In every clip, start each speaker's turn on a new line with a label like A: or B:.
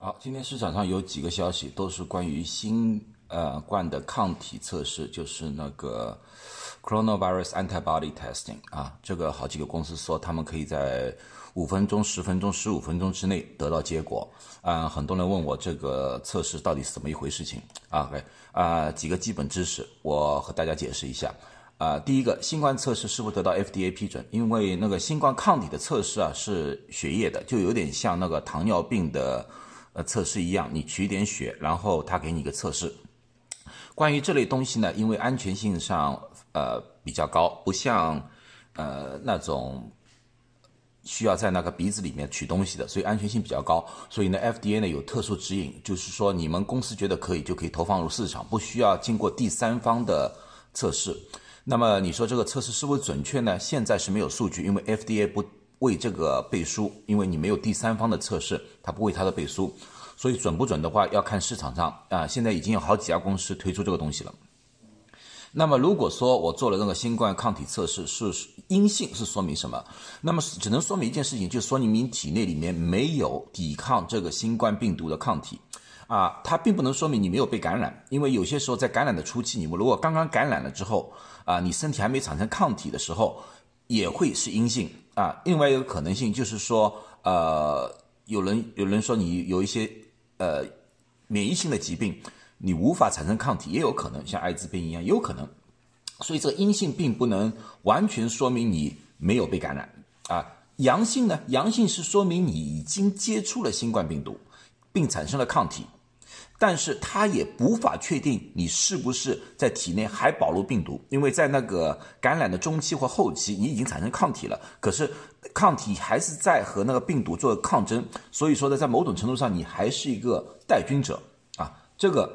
A: 好，今天市场上有几个消息，都是关于新呃冠的抗体测试，就是那个 coronavirus antibody testing 啊，这个好几个公司说他们可以在五分钟、十分钟、十五分钟之内得到结果。啊，很多人问我这个测试到底是怎么一回事情啊？啊，几个基本知识，我和大家解释一下。啊，第一个，新冠测试是否得到 FDA 批准？因为那个新冠抗体的测试啊是血液的，就有点像那个糖尿病的。呃，测试一样，你取一点血，然后他给你一个测试。关于这类东西呢，因为安全性上呃比较高，不像呃那种需要在那个鼻子里面取东西的，所以安全性比较高。所以呢，FDA 呢有特殊指引，就是说你们公司觉得可以就可以投放入市场，不需要经过第三方的测试。那么你说这个测试是否准确呢？现在是没有数据，因为 FDA 不。为这个背书，因为你没有第三方的测试，它不为它的背书，所以准不准的话要看市场上啊。现在已经有好几家公司推出这个东西了。那么如果说我做了那个新冠抗体测试是阴性，是说明什么？那么只能说明一件事情，就是说明你体内里面没有抵抗这个新冠病毒的抗体啊。它并不能说明你没有被感染，因为有些时候在感染的初期，你们如果刚刚感染了之后啊，你身体还没产生抗体的时候，也会是阴性。啊，另外一个可能性就是说，呃，有人有人说你有一些呃免疫性的疾病，你无法产生抗体，也有可能像艾滋病一样，有可能。所以这个阴性并不能完全说明你没有被感染啊。阳性呢，阳性是说明你已经接触了新冠病毒，并产生了抗体。但是它也无法确定你是不是在体内还保留病毒，因为在那个感染的中期或后期，你已经产生抗体了，可是抗体还是在和那个病毒做抗争，所以说呢，在某种程度上你还是一个带菌者啊，这个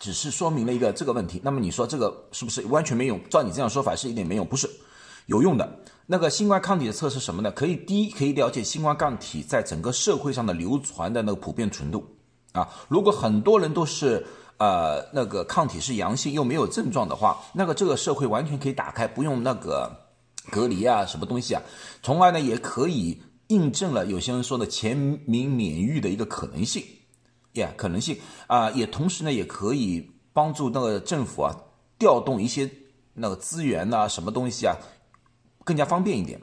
A: 只是说明了一个这个问题。那么你说这个是不是完全没用？照你这样说法是一点没用，不是有用的。那个新冠抗体的测试什么呢？可以第一可以了解新冠抗体在整个社会上的流传的那个普遍程度。啊，如果很多人都是呃那个抗体是阳性又没有症状的话，那个这个社会完全可以打开，不用那个隔离啊，什么东西啊。从而呢，也可以印证了有些人说的全民免疫的一个可能性，呀，可能性啊，也同时呢，也可以帮助那个政府啊调动一些那个资源呐，什么东西啊，更加方便一点。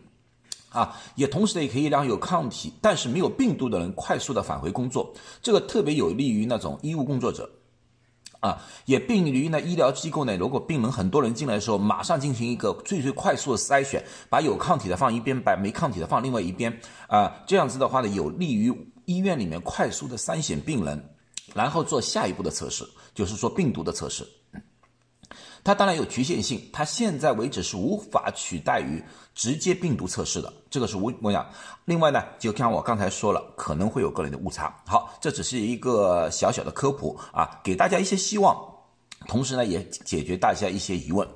A: 啊，也同时呢，也可以让有抗体但是没有病毒的人快速的返回工作，这个特别有利于那种医务工作者，啊，也便于呢医疗机构呢，如果病人很多人进来的时候，马上进行一个最最快速的筛选，把有抗体的放一边，把没抗体的放另外一边，啊，这样子的话呢，有利于医院里面快速的筛选病人，然后做下一步的测试，就是说病毒的测试。它当然有局限性，它现在为止是无法取代于直接病毒测试的，这个是无我讲。另外呢，就像我刚才说了，可能会有个人的误差。好，这只是一个小小的科普啊，给大家一些希望，同时呢，也解决大家一些疑问。